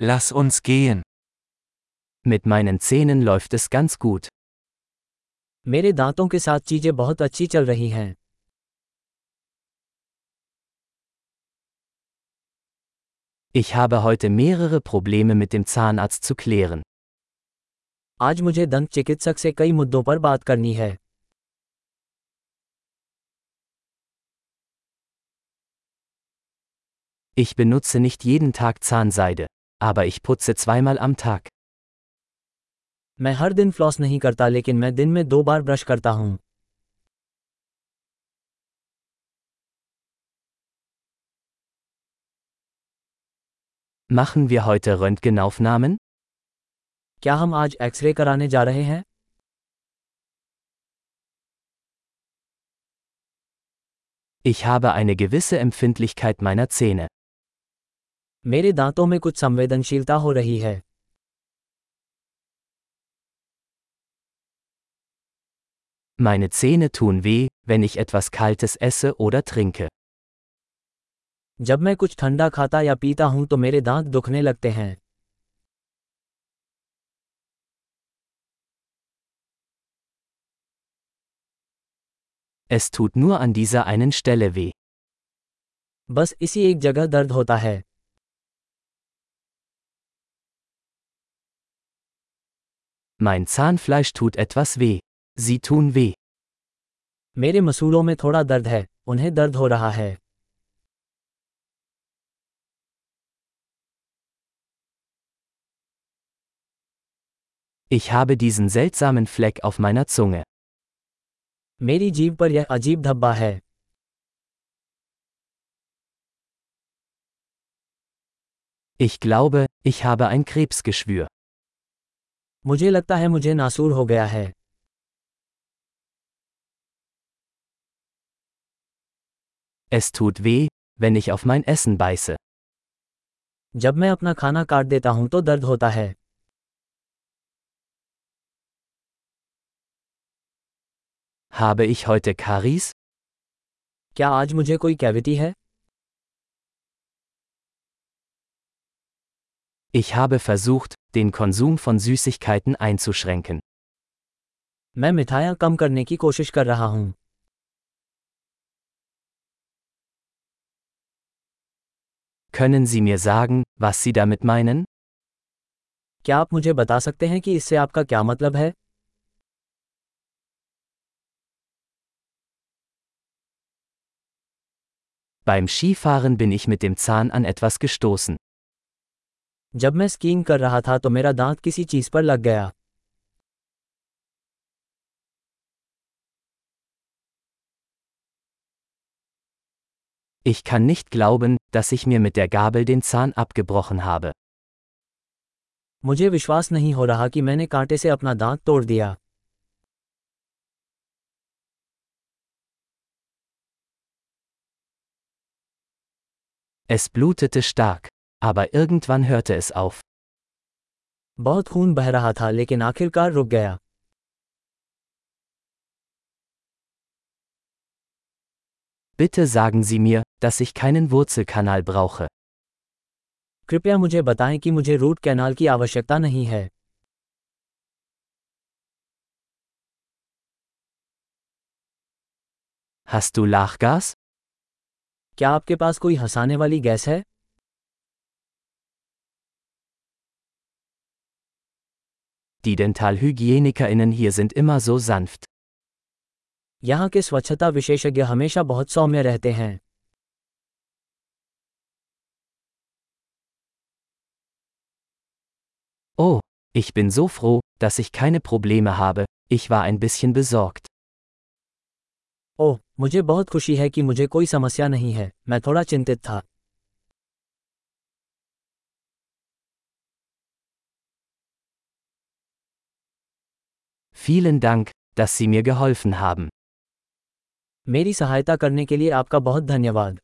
Lass uns gehen. Mit meinen Zähnen läuft es ganz gut. मेरे दांतों के साथ चीजें बहुत अच्छी चल रही हैं Ich habe heute mehrere Probleme mit dem Zahnarzt zu klären. आज मुझे दंत चिकित्सक से कई मुद्दों पर बात करनी है Ich benutze nicht jeden Tag Zahnseide, aber ich putze zweimal am Tag. मैं हर दिन फ्लॉस नहीं करता लेकिन मैं दिन में दो बार ब्रश करता हूं Machen wir heute Röntgenaufnahmen? क्या हम आज एक्सरे कराने जा रहे हैं Ich habe eine gewisse Empfindlichkeit meiner Zähne. मेरे दांतों में कुछ संवेदनशीलता हो रही है Meine Zähne tun weh, wenn ich etwas Kaltes esse oder trinke. जब मैं कुछ ठंडा खाता या पीता हूँ तो मेरे दांत दुखने लगते हैं Es tut nur an dieser einen Stelle weh. बस इसी एक जगह दर्द होता है Mein Zahnfleisch tut etwas weh. Sie tun weh. मेरे मसूड़ों में थोड़ा दर्द है उन्हें दर्द हो रहा है Ich habe diesen seltsamen Fleck auf meiner Zunge. मेरी जीभ पर यह अजीब धब्बा है Ich glaube, ich habe ein Krebsgeschwür. मुझे लगता है मुझे नासूर हो गया है Es tut weh, wenn ich auf mein Essen beiße. जब मैं अपना खाना काट देता हूँ तो दर्द होता है Habe ich heute Karies? क्या आज मुझे कोई कैविटी है Ich habe versucht, den Konsum von Süßigkeiten einzuschränken. मैं मिठाइयाँ कम करने की कोशिश कर रहा हूँ Können Sie mir sagen, was Sie damit meinen? क्या आप मुझे बता सकते हैं कि इससे आपका क्या मतलब है Beim Skifahren bin ich mit dem Zahn an etwas gestoßen. जब मैं स्कीइंग कर रहा था तो मेरा दांत किसी चीज पर लग गया Ich kann nicht glauben, dass ich mir mit der Gabel den Zahn abgebrochen habe. मुझे विश्वास नहीं हो रहा कि मैंने कांटे से अपना दांत तोड़ दिया Es blutete stark, aber irgendwann hörte es auf. बहुत खून बह रहा था लेकिन आखिरकार रुक गया Bitte sagen Sie mir, dass ich keinen Wurzelkanal brauche. कृपया मुझे बताएं कि मुझे रूट कैनाल की आवश्यकता नहीं है Hast du Lachgas? क्या आपके पास कोई हंसाने वाली गैस है Die DentalhygienikerInnen hier sind immer so sanft. यहाँ के स्वच्छता विशेषज्ञ हमेशा बहुत सौम्य रहते हैं Oh, ich bin so froh, dass ich keine Probleme habe, ich war ein bisschen besorgt. ओह मुझे बहुत खुशी है कि मुझे कोई समस्या नहीं है मैं थोड़ा चिंतित था Vielen Dank, dass Sie mir geholfen haben. मेरी सहायता करने के लिए आपका बहुत धन्यवाद